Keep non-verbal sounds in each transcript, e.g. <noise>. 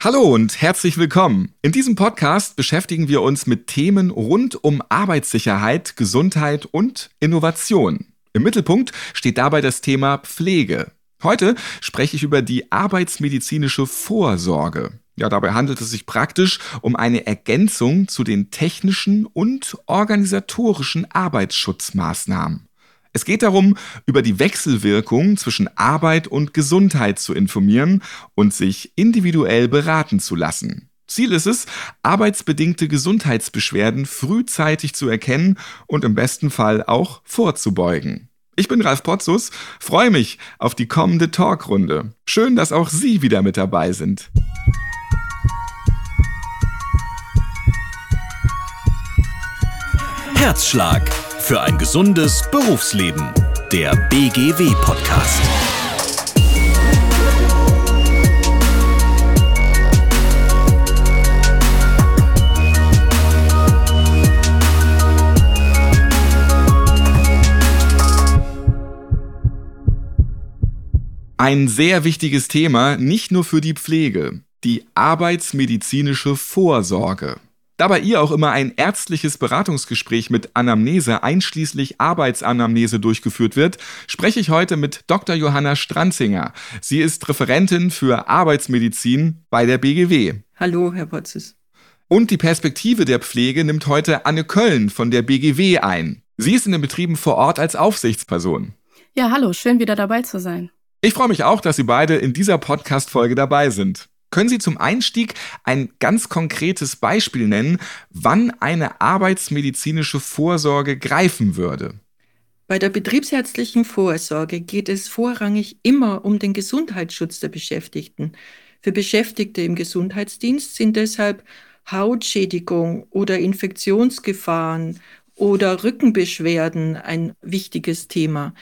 Hallo und herzlich willkommen. In diesem Podcast beschäftigen wir uns mit Themen rund um Arbeitssicherheit, Gesundheit und Innovation. Im Mittelpunkt steht dabei das Thema Pflege. Heute spreche ich über die arbeitsmedizinische Vorsorge. Ja, dabei handelt es sich praktisch um eine Ergänzung zu den technischen und organisatorischen Arbeitsschutzmaßnahmen. Es geht darum, über die Wechselwirkung zwischen Arbeit und Gesundheit zu informieren und sich individuell beraten zu lassen. Ziel ist es, arbeitsbedingte Gesundheitsbeschwerden frühzeitig zu erkennen und im besten Fall auch vorzubeugen. Ich bin Ralf Potzus, freue mich auf die kommende Talkrunde. Schön, dass auch Sie wieder mit dabei sind. Herzschlag für ein gesundes Berufsleben. Der BGW-Podcast. Ein sehr wichtiges Thema, nicht nur für die Pflege, die arbeitsmedizinische Vorsorge. Da bei ihr auch immer ein ärztliches Beratungsgespräch mit Anamnese einschließlich Arbeitsanamnese durchgeführt wird, spreche ich heute mit Dr. Johanna Stranzinger. Sie ist Referentin für Arbeitsmedizin bei der BGW. Hallo, Herr Potzes. Und die Perspektive der Pflege nimmt heute Anne Köln von der BGW ein. Sie ist in den Betrieben vor Ort als Aufsichtsperson. Ja, hallo, schön wieder dabei zu sein. Ich freue mich auch, dass Sie beide in dieser Podcast-Folge dabei sind. Können Sie zum Einstieg ein ganz konkretes Beispiel nennen, wann eine arbeitsmedizinische Vorsorge greifen würde? Bei der betriebsärztlichen Vorsorge geht es vorrangig immer um den Gesundheitsschutz der Beschäftigten. Für Beschäftigte im Gesundheitsdienst sind deshalb Hautschädigung oder Infektionsgefahren oder Rückenbeschwerden ein wichtiges Thema.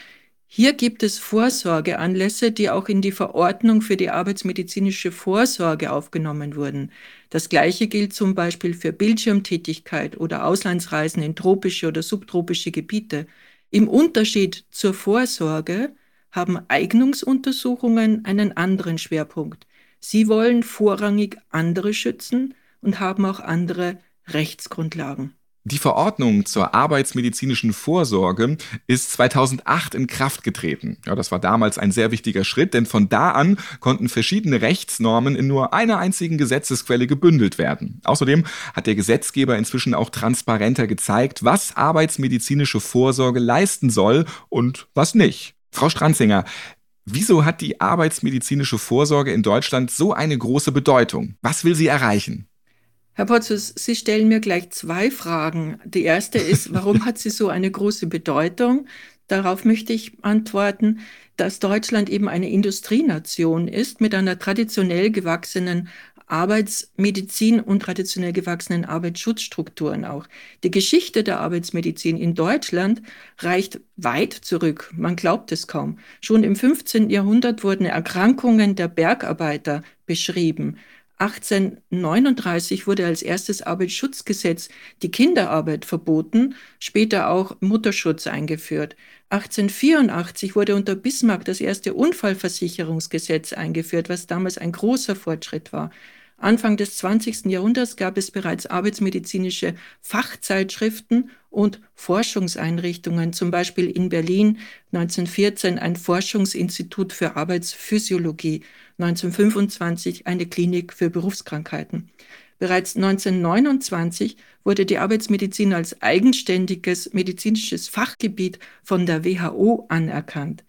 Hier gibt es Vorsorgeanlässe, die auch in die Verordnung für die arbeitsmedizinische Vorsorge aufgenommen wurden. Das Gleiche gilt zum Beispiel für Bildschirmtätigkeit oder Auslandsreisen in tropische oder subtropische Gebiete. Im Unterschied zur Vorsorge haben Eignungsuntersuchungen einen anderen Schwerpunkt. Sie wollen vorrangig andere schützen und haben auch andere Rechtsgrundlagen. Die Verordnung zur arbeitsmedizinischen Vorsorge ist 2008 in Kraft getreten. Ja, das war damals ein sehr wichtiger Schritt, denn von da an konnten verschiedene Rechtsnormen in nur einer einzigen Gesetzesquelle gebündelt werden. Außerdem hat der Gesetzgeber inzwischen auch transparenter gezeigt, was arbeitsmedizinische Vorsorge leisten soll und was nicht. Frau Stranzinger, wieso hat die arbeitsmedizinische Vorsorge in Deutschland so eine große Bedeutung? Was will sie erreichen? Herr Potzus, Sie stellen mir gleich zwei Fragen. Die erste ist, <laughs> warum hat sie so eine große Bedeutung? Darauf möchte ich antworten, dass Deutschland eben eine Industrienation ist mit einer traditionell gewachsenen Arbeitsmedizin und traditionell gewachsenen Arbeitsschutzstrukturen auch. Die Geschichte der Arbeitsmedizin in Deutschland reicht weit zurück. Man glaubt es kaum. Schon im 15. Jahrhundert wurden Erkrankungen der Bergarbeiter beschrieben. 1839 wurde als erstes Arbeitsschutzgesetz die Kinderarbeit verboten, später auch Mutterschutz eingeführt. 1884 wurde unter Bismarck das erste Unfallversicherungsgesetz eingeführt, was damals ein großer Fortschritt war. Anfang des 20. Jahrhunderts gab es bereits arbeitsmedizinische Fachzeitschriften und Forschungseinrichtungen, zum Beispiel in Berlin 1914 ein Forschungsinstitut für Arbeitsphysiologie, 1925 eine Klinik für Berufskrankheiten. Bereits 1929 wurde die Arbeitsmedizin als eigenständiges medizinisches Fachgebiet von der WHO anerkannt.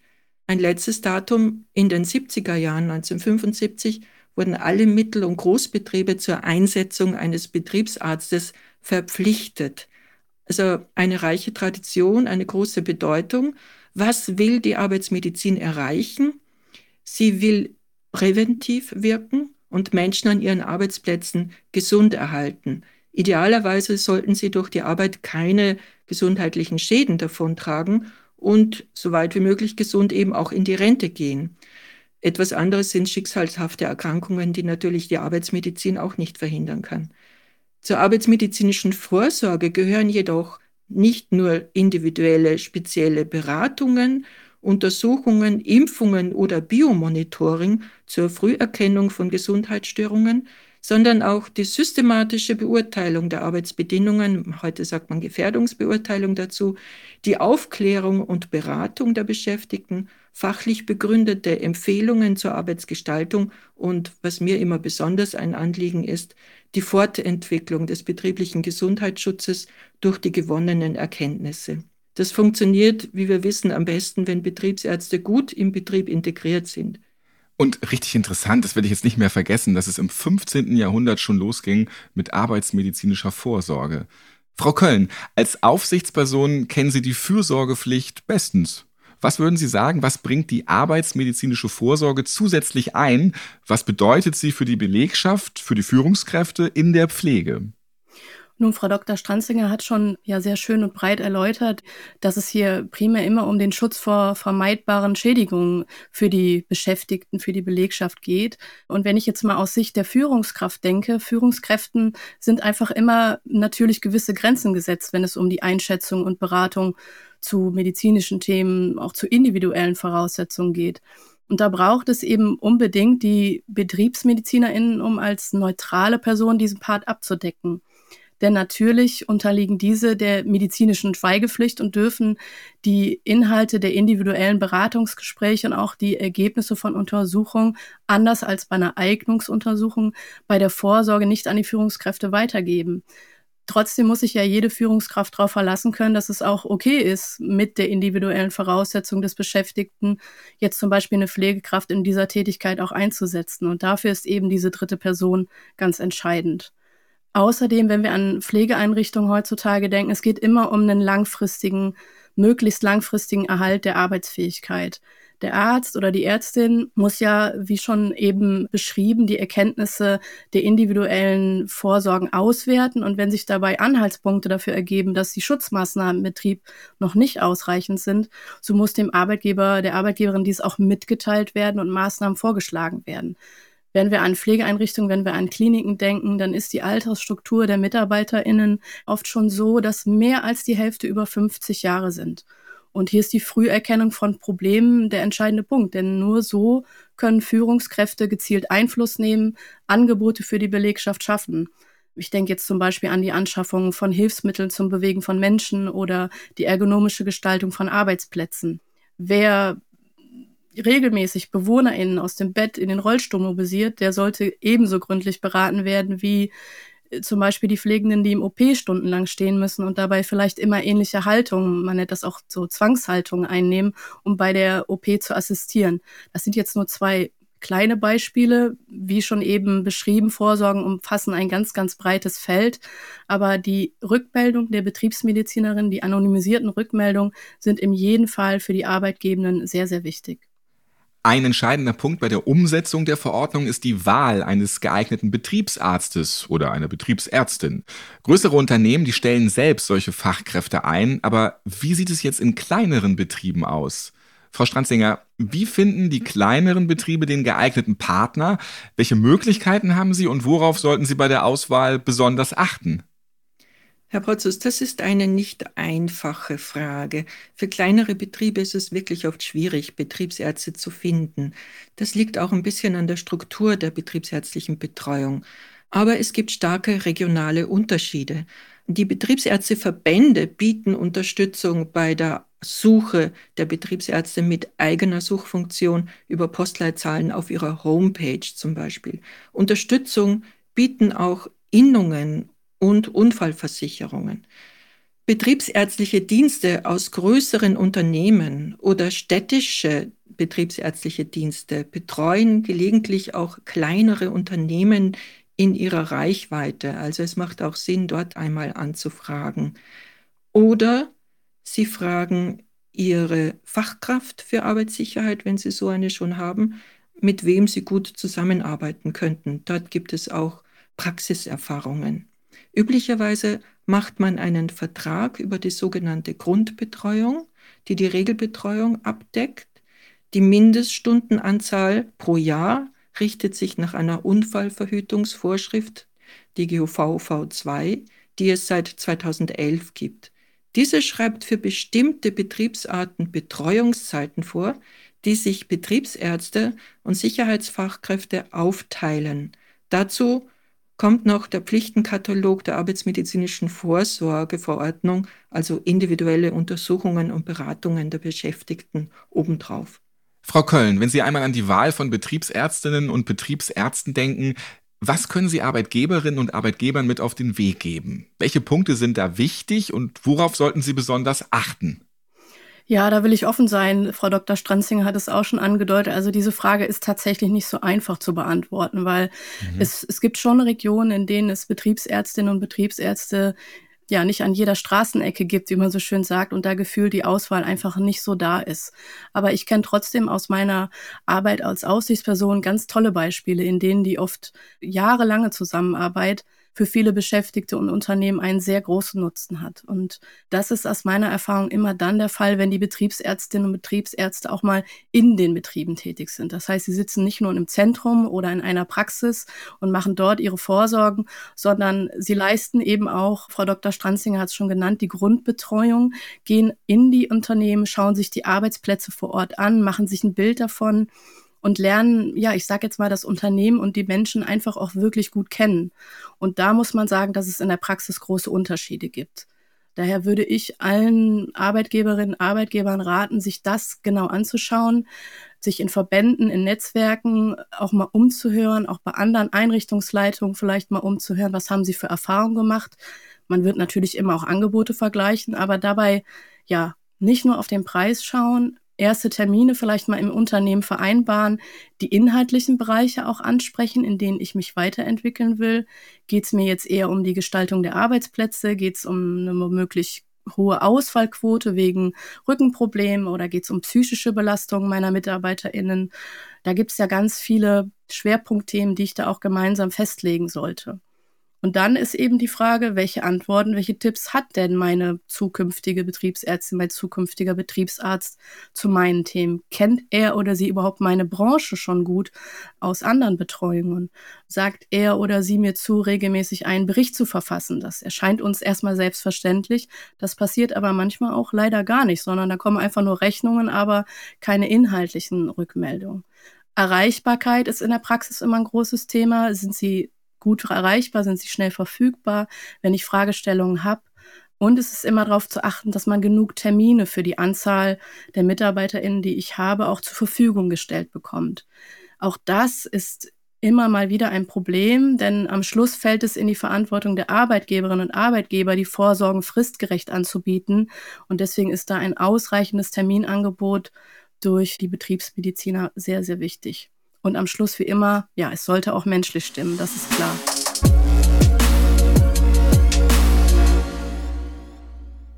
Ein letztes Datum in den 70er Jahren 1975 wurden alle Mittel- und Großbetriebe zur Einsetzung eines Betriebsarztes verpflichtet. Also eine reiche Tradition, eine große Bedeutung. Was will die Arbeitsmedizin erreichen? Sie will präventiv wirken und Menschen an ihren Arbeitsplätzen gesund erhalten. Idealerweise sollten sie durch die Arbeit keine gesundheitlichen Schäden davontragen und so weit wie möglich gesund eben auch in die Rente gehen. Etwas anderes sind schicksalshafte Erkrankungen, die natürlich die Arbeitsmedizin auch nicht verhindern kann. Zur arbeitsmedizinischen Vorsorge gehören jedoch nicht nur individuelle spezielle Beratungen Untersuchungen, Impfungen oder Biomonitoring zur Früherkennung von Gesundheitsstörungen, sondern auch die systematische Beurteilung der Arbeitsbedingungen, heute sagt man Gefährdungsbeurteilung dazu, die Aufklärung und Beratung der Beschäftigten, fachlich begründete Empfehlungen zur Arbeitsgestaltung und, was mir immer besonders ein Anliegen ist, die Fortentwicklung des betrieblichen Gesundheitsschutzes durch die gewonnenen Erkenntnisse. Das funktioniert, wie wir wissen, am besten, wenn Betriebsärzte gut im Betrieb integriert sind. Und richtig interessant, das werde ich jetzt nicht mehr vergessen, dass es im 15. Jahrhundert schon losging mit arbeitsmedizinischer Vorsorge. Frau Köln, als Aufsichtsperson kennen Sie die Fürsorgepflicht bestens. Was würden Sie sagen, was bringt die arbeitsmedizinische Vorsorge zusätzlich ein? Was bedeutet sie für die Belegschaft, für die Führungskräfte in der Pflege? Nun, Frau Dr. Stranzinger hat schon ja sehr schön und breit erläutert, dass es hier primär immer um den Schutz vor vermeidbaren Schädigungen für die Beschäftigten, für die Belegschaft geht. Und wenn ich jetzt mal aus Sicht der Führungskraft denke, Führungskräften sind einfach immer natürlich gewisse Grenzen gesetzt, wenn es um die Einschätzung und Beratung zu medizinischen Themen, auch zu individuellen Voraussetzungen geht. Und da braucht es eben unbedingt die BetriebsmedizinerInnen, um als neutrale Person diesen Part abzudecken. Denn natürlich unterliegen diese der medizinischen Schweigepflicht und dürfen die Inhalte der individuellen Beratungsgespräche und auch die Ergebnisse von Untersuchungen anders als bei einer Eignungsuntersuchung bei der Vorsorge nicht an die Führungskräfte weitergeben. Trotzdem muss sich ja jede Führungskraft darauf verlassen können, dass es auch okay ist, mit der individuellen Voraussetzung des Beschäftigten jetzt zum Beispiel eine Pflegekraft in dieser Tätigkeit auch einzusetzen. Und dafür ist eben diese dritte Person ganz entscheidend. Außerdem, wenn wir an Pflegeeinrichtungen heutzutage denken, es geht immer um einen langfristigen, möglichst langfristigen Erhalt der Arbeitsfähigkeit. Der Arzt oder die Ärztin muss ja, wie schon eben beschrieben, die Erkenntnisse der individuellen Vorsorgen auswerten. Und wenn sich dabei Anhaltspunkte dafür ergeben, dass die Schutzmaßnahmen im Betrieb noch nicht ausreichend sind, so muss dem Arbeitgeber, der Arbeitgeberin dies auch mitgeteilt werden und Maßnahmen vorgeschlagen werden. Wenn wir an Pflegeeinrichtungen, wenn wir an Kliniken denken, dann ist die Altersstruktur der MitarbeiterInnen oft schon so, dass mehr als die Hälfte über 50 Jahre sind. Und hier ist die Früherkennung von Problemen der entscheidende Punkt, denn nur so können Führungskräfte gezielt Einfluss nehmen, Angebote für die Belegschaft schaffen. Ich denke jetzt zum Beispiel an die Anschaffung von Hilfsmitteln zum Bewegen von Menschen oder die ergonomische Gestaltung von Arbeitsplätzen. Wer regelmäßig BewohnerInnen aus dem Bett in den Rollstuhl mobilisiert, der sollte ebenso gründlich beraten werden wie äh, zum Beispiel die Pflegenden, die im OP stundenlang stehen müssen und dabei vielleicht immer ähnliche Haltungen, man nennt das auch so Zwangshaltungen einnehmen, um bei der OP zu assistieren. Das sind jetzt nur zwei kleine Beispiele. Wie schon eben beschrieben, Vorsorgen umfassen ein ganz, ganz breites Feld. Aber die Rückmeldung der Betriebsmedizinerin, die anonymisierten Rückmeldungen sind in jedem Fall für die Arbeitgebenden sehr, sehr wichtig. Ein entscheidender Punkt bei der Umsetzung der Verordnung ist die Wahl eines geeigneten Betriebsarztes oder einer Betriebsärztin. Größere Unternehmen, die stellen selbst solche Fachkräfte ein, aber wie sieht es jetzt in kleineren Betrieben aus? Frau Stranzinger, wie finden die kleineren Betriebe den geeigneten Partner? Welche Möglichkeiten haben sie und worauf sollten sie bei der Auswahl besonders achten? Herr Potzus, das ist eine nicht einfache Frage. Für kleinere Betriebe ist es wirklich oft schwierig, Betriebsärzte zu finden. Das liegt auch ein bisschen an der Struktur der betriebsärztlichen Betreuung. Aber es gibt starke regionale Unterschiede. Die Betriebsärzteverbände bieten Unterstützung bei der Suche der Betriebsärzte mit eigener Suchfunktion über Postleitzahlen auf ihrer Homepage zum Beispiel. Unterstützung bieten auch Innungen und Unfallversicherungen. Betriebsärztliche Dienste aus größeren Unternehmen oder städtische betriebsärztliche Dienste betreuen gelegentlich auch kleinere Unternehmen in ihrer Reichweite. Also es macht auch Sinn, dort einmal anzufragen. Oder Sie fragen Ihre Fachkraft für Arbeitssicherheit, wenn Sie so eine schon haben, mit wem Sie gut zusammenarbeiten könnten. Dort gibt es auch Praxiserfahrungen. Üblicherweise macht man einen Vertrag über die sogenannte Grundbetreuung, die die Regelbetreuung abdeckt. Die Mindeststundenanzahl pro Jahr richtet sich nach einer Unfallverhütungsvorschrift, die GUVV 2, die es seit 2011 gibt. Diese schreibt für bestimmte Betriebsarten Betreuungszeiten vor, die sich Betriebsärzte und Sicherheitsfachkräfte aufteilen. Dazu kommt noch der Pflichtenkatalog der arbeitsmedizinischen Vorsorgeverordnung, also individuelle Untersuchungen und Beratungen der Beschäftigten obendrauf. Frau Köln, wenn Sie einmal an die Wahl von Betriebsärztinnen und Betriebsärzten denken, was können Sie Arbeitgeberinnen und Arbeitgebern mit auf den Weg geben? Welche Punkte sind da wichtig und worauf sollten Sie besonders achten? Ja, da will ich offen sein. Frau Dr. Stranzinger hat es auch schon angedeutet. Also diese Frage ist tatsächlich nicht so einfach zu beantworten, weil mhm. es, es gibt schon Regionen, in denen es Betriebsärztinnen und Betriebsärzte ja nicht an jeder Straßenecke gibt, wie man so schön sagt, und da gefühlt die Auswahl einfach nicht so da ist. Aber ich kenne trotzdem aus meiner Arbeit als Aussichtsperson ganz tolle Beispiele, in denen die oft jahrelange Zusammenarbeit für viele Beschäftigte und Unternehmen einen sehr großen Nutzen hat. Und das ist aus meiner Erfahrung immer dann der Fall, wenn die Betriebsärztinnen und Betriebsärzte auch mal in den Betrieben tätig sind. Das heißt, sie sitzen nicht nur im Zentrum oder in einer Praxis und machen dort ihre Vorsorgen, sondern sie leisten eben auch, Frau Dr. Stranzinger hat es schon genannt, die Grundbetreuung, gehen in die Unternehmen, schauen sich die Arbeitsplätze vor Ort an, machen sich ein Bild davon und lernen, ja, ich sage jetzt mal, das Unternehmen und die Menschen einfach auch wirklich gut kennen. Und da muss man sagen, dass es in der Praxis große Unterschiede gibt. Daher würde ich allen Arbeitgeberinnen und Arbeitgebern raten, sich das genau anzuschauen, sich in Verbänden, in Netzwerken auch mal umzuhören, auch bei anderen Einrichtungsleitungen vielleicht mal umzuhören, was haben sie für Erfahrungen gemacht. Man wird natürlich immer auch Angebote vergleichen, aber dabei ja nicht nur auf den Preis schauen, erste Termine vielleicht mal im Unternehmen vereinbaren, die inhaltlichen Bereiche auch ansprechen, in denen ich mich weiterentwickeln will. Geht es mir jetzt eher um die Gestaltung der Arbeitsplätze? Geht es um eine womöglich hohe Ausfallquote wegen Rückenproblemen oder geht es um psychische Belastung meiner MitarbeiterInnen? Da gibt es ja ganz viele Schwerpunktthemen, die ich da auch gemeinsam festlegen sollte. Und dann ist eben die Frage, welche Antworten, welche Tipps hat denn meine zukünftige Betriebsärztin, mein zukünftiger Betriebsarzt zu meinen Themen? Kennt er oder sie überhaupt meine Branche schon gut aus anderen Betreuungen? Sagt er oder sie mir zu, regelmäßig einen Bericht zu verfassen? Das erscheint uns erstmal selbstverständlich. Das passiert aber manchmal auch leider gar nicht, sondern da kommen einfach nur Rechnungen, aber keine inhaltlichen Rückmeldungen. Erreichbarkeit ist in der Praxis immer ein großes Thema. Sind Sie gut erreichbar, sind sie schnell verfügbar, wenn ich Fragestellungen habe. Und es ist immer darauf zu achten, dass man genug Termine für die Anzahl der MitarbeiterInnen, die ich habe, auch zur Verfügung gestellt bekommt. Auch das ist immer mal wieder ein Problem, denn am Schluss fällt es in die Verantwortung der Arbeitgeberinnen und Arbeitgeber, die Vorsorgen fristgerecht anzubieten. Und deswegen ist da ein ausreichendes Terminangebot durch die Betriebsmediziner sehr, sehr wichtig. Und am Schluss wie immer, ja, es sollte auch menschlich stimmen, das ist klar.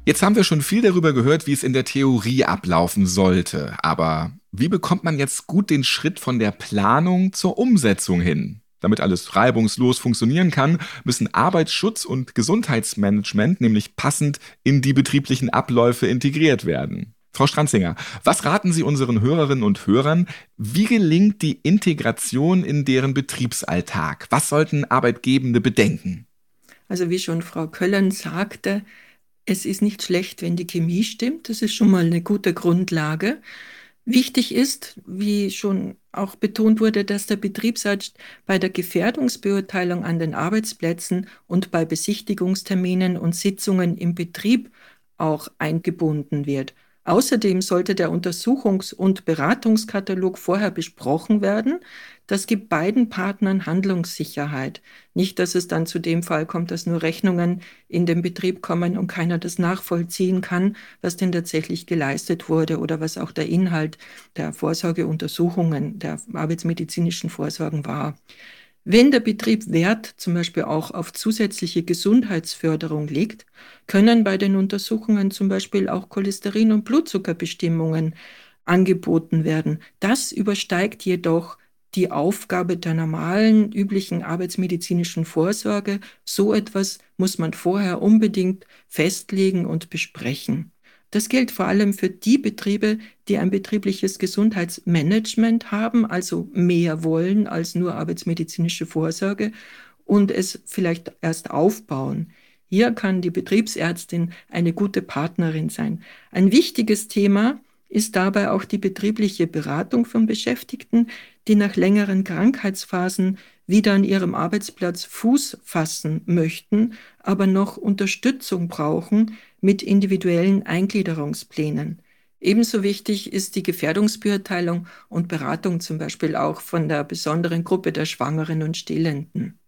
Jetzt haben wir schon viel darüber gehört, wie es in der Theorie ablaufen sollte. Aber wie bekommt man jetzt gut den Schritt von der Planung zur Umsetzung hin? Damit alles reibungslos funktionieren kann, müssen Arbeitsschutz und Gesundheitsmanagement nämlich passend in die betrieblichen Abläufe integriert werden. Frau Stranzinger, was raten Sie unseren Hörerinnen und Hörern? Wie gelingt die Integration in deren Betriebsalltag? Was sollten Arbeitgebende bedenken? Also wie schon Frau Köllen sagte, es ist nicht schlecht, wenn die Chemie stimmt. Das ist schon mal eine gute Grundlage. Wichtig ist, wie schon auch betont wurde, dass der Betriebsarzt bei der Gefährdungsbeurteilung an den Arbeitsplätzen und bei Besichtigungsterminen und Sitzungen im Betrieb auch eingebunden wird. Außerdem sollte der Untersuchungs- und Beratungskatalog vorher besprochen werden. Das gibt beiden Partnern Handlungssicherheit. Nicht, dass es dann zu dem Fall kommt, dass nur Rechnungen in den Betrieb kommen und keiner das nachvollziehen kann, was denn tatsächlich geleistet wurde oder was auch der Inhalt der Vorsorgeuntersuchungen, der arbeitsmedizinischen Vorsorgen war. Wenn der Betrieb Wert zum Beispiel auch auf zusätzliche Gesundheitsförderung legt, können bei den Untersuchungen zum Beispiel auch Cholesterin- und Blutzuckerbestimmungen angeboten werden. Das übersteigt jedoch die Aufgabe der normalen, üblichen arbeitsmedizinischen Vorsorge. So etwas muss man vorher unbedingt festlegen und besprechen. Das gilt vor allem für die Betriebe, die ein betriebliches Gesundheitsmanagement haben, also mehr wollen als nur arbeitsmedizinische Vorsorge und es vielleicht erst aufbauen. Hier kann die Betriebsärztin eine gute Partnerin sein. Ein wichtiges Thema ist dabei auch die betriebliche Beratung von Beschäftigten, die nach längeren Krankheitsphasen wieder an ihrem Arbeitsplatz Fuß fassen möchten, aber noch Unterstützung brauchen mit individuellen Eingliederungsplänen. Ebenso wichtig ist die Gefährdungsbeurteilung und Beratung zum Beispiel auch von der besonderen Gruppe der Schwangeren und Stillenden.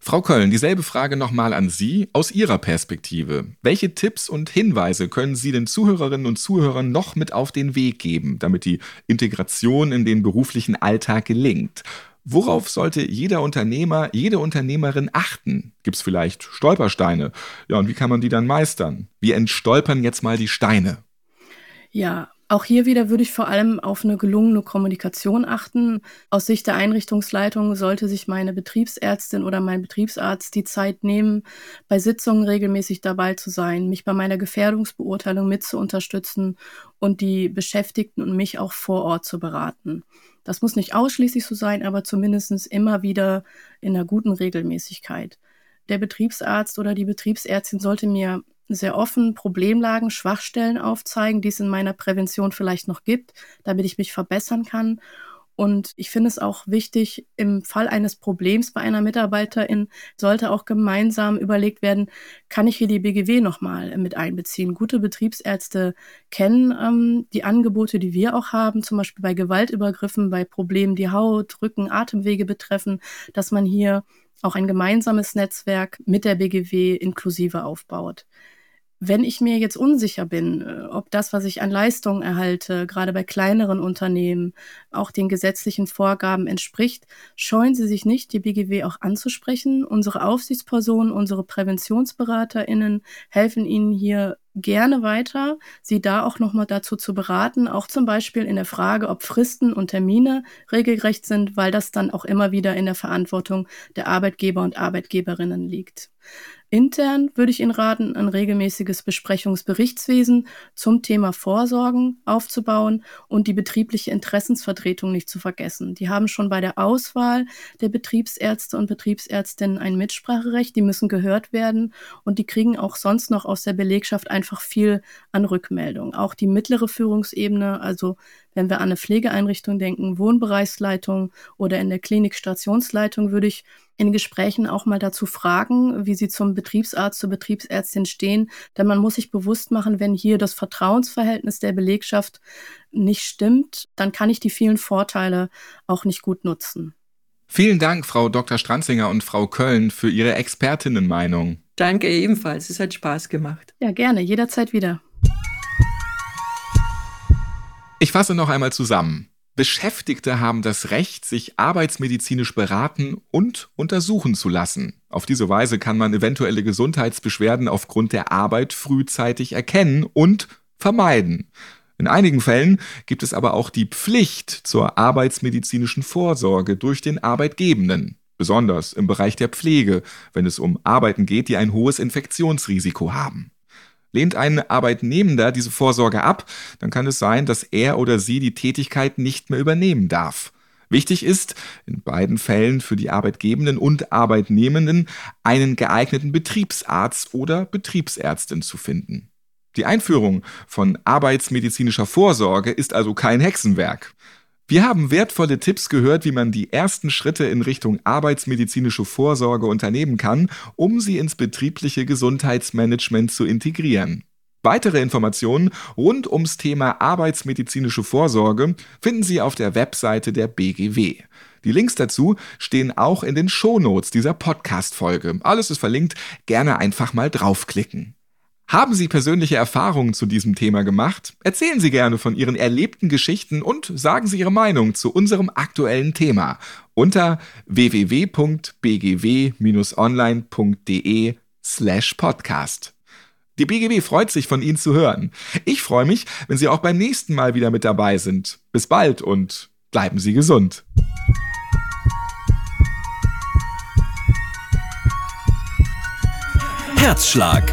Frau Köln, dieselbe Frage nochmal an Sie aus Ihrer Perspektive. Welche Tipps und Hinweise können Sie den Zuhörerinnen und Zuhörern noch mit auf den Weg geben, damit die Integration in den beruflichen Alltag gelingt? Worauf sollte jeder Unternehmer, jede Unternehmerin achten? Gibt es vielleicht Stolpersteine? Ja, und wie kann man die dann meistern? Wir entstolpern jetzt mal die Steine. Ja, auch hier wieder würde ich vor allem auf eine gelungene Kommunikation achten. Aus Sicht der Einrichtungsleitung sollte sich meine Betriebsärztin oder mein Betriebsarzt die Zeit nehmen, bei Sitzungen regelmäßig dabei zu sein, mich bei meiner Gefährdungsbeurteilung mit zu unterstützen und die Beschäftigten und mich auch vor Ort zu beraten. Das muss nicht ausschließlich so sein, aber zumindest immer wieder in einer guten Regelmäßigkeit. Der Betriebsarzt oder die Betriebsärztin sollte mir sehr offen Problemlagen, Schwachstellen aufzeigen, die es in meiner Prävention vielleicht noch gibt, damit ich mich verbessern kann. Und ich finde es auch wichtig, im Fall eines Problems bei einer Mitarbeiterin sollte auch gemeinsam überlegt werden, kann ich hier die BGW nochmal mit einbeziehen? Gute Betriebsärzte kennen ähm, die Angebote, die wir auch haben, zum Beispiel bei Gewaltübergriffen, bei Problemen, die Haut, Rücken, Atemwege betreffen, dass man hier auch ein gemeinsames Netzwerk mit der BGW inklusive aufbaut. Wenn ich mir jetzt unsicher bin, äh, ob das, was ich an Leistungen erhalte, gerade bei kleineren Unternehmen, auch den gesetzlichen Vorgaben entspricht, scheuen Sie sich nicht, die BGW auch anzusprechen. Unsere Aufsichtspersonen, unsere PräventionsberaterInnen helfen Ihnen hier gerne weiter, Sie da auch nochmal dazu zu beraten, auch zum Beispiel in der Frage, ob Fristen und Termine regelgerecht sind, weil das dann auch immer wieder in der Verantwortung der Arbeitgeber und Arbeitgeberinnen liegt. Intern würde ich Ihnen raten, ein regelmäßiges Besprechungsberichtswesen zum Thema Vorsorgen aufzubauen und die betriebliche Interessensvertretung nicht zu vergessen. Die haben schon bei der Auswahl der Betriebsärzte und Betriebsärztinnen ein Mitspracherecht, die müssen gehört werden und die kriegen auch sonst noch aus der Belegschaft einfach viel an Rückmeldung. Auch die mittlere Führungsebene, also wenn wir an eine Pflegeeinrichtung denken, Wohnbereichsleitung oder in der Klinik Stationsleitung, würde ich in Gesprächen auch mal dazu fragen, wie sie zum Betriebsarzt, zur Betriebsärztin stehen. Denn man muss sich bewusst machen, wenn hier das Vertrauensverhältnis der Belegschaft nicht stimmt, dann kann ich die vielen Vorteile auch nicht gut nutzen. Vielen Dank, Frau Dr. Stranzinger und Frau Köln, für Ihre Expertinnenmeinung. Danke ebenfalls. Es hat Spaß gemacht. Ja, gerne. Jederzeit wieder. Ich fasse noch einmal zusammen. Beschäftigte haben das Recht, sich arbeitsmedizinisch beraten und untersuchen zu lassen. Auf diese Weise kann man eventuelle Gesundheitsbeschwerden aufgrund der Arbeit frühzeitig erkennen und vermeiden. In einigen Fällen gibt es aber auch die Pflicht zur arbeitsmedizinischen Vorsorge durch den Arbeitgebenden, besonders im Bereich der Pflege, wenn es um Arbeiten geht, die ein hohes Infektionsrisiko haben. Lehnt ein Arbeitnehmender diese Vorsorge ab, dann kann es sein, dass er oder sie die Tätigkeit nicht mehr übernehmen darf. Wichtig ist, in beiden Fällen für die Arbeitgebenden und Arbeitnehmenden einen geeigneten Betriebsarzt oder Betriebsärztin zu finden. Die Einführung von arbeitsmedizinischer Vorsorge ist also kein Hexenwerk. Wir haben wertvolle Tipps gehört, wie man die ersten Schritte in Richtung arbeitsmedizinische Vorsorge unternehmen kann, um sie ins betriebliche Gesundheitsmanagement zu integrieren. Weitere Informationen rund ums Thema arbeitsmedizinische Vorsorge finden Sie auf der Webseite der BGW. Die Links dazu stehen auch in den Shownotes dieser Podcast-Folge. Alles ist verlinkt, gerne einfach mal draufklicken. Haben Sie persönliche Erfahrungen zu diesem Thema gemacht? Erzählen Sie gerne von Ihren erlebten Geschichten und sagen Sie Ihre Meinung zu unserem aktuellen Thema unter www.bgw-online.de slash podcast. Die BGW freut sich, von Ihnen zu hören. Ich freue mich, wenn Sie auch beim nächsten Mal wieder mit dabei sind. Bis bald und bleiben Sie gesund. Herzschlag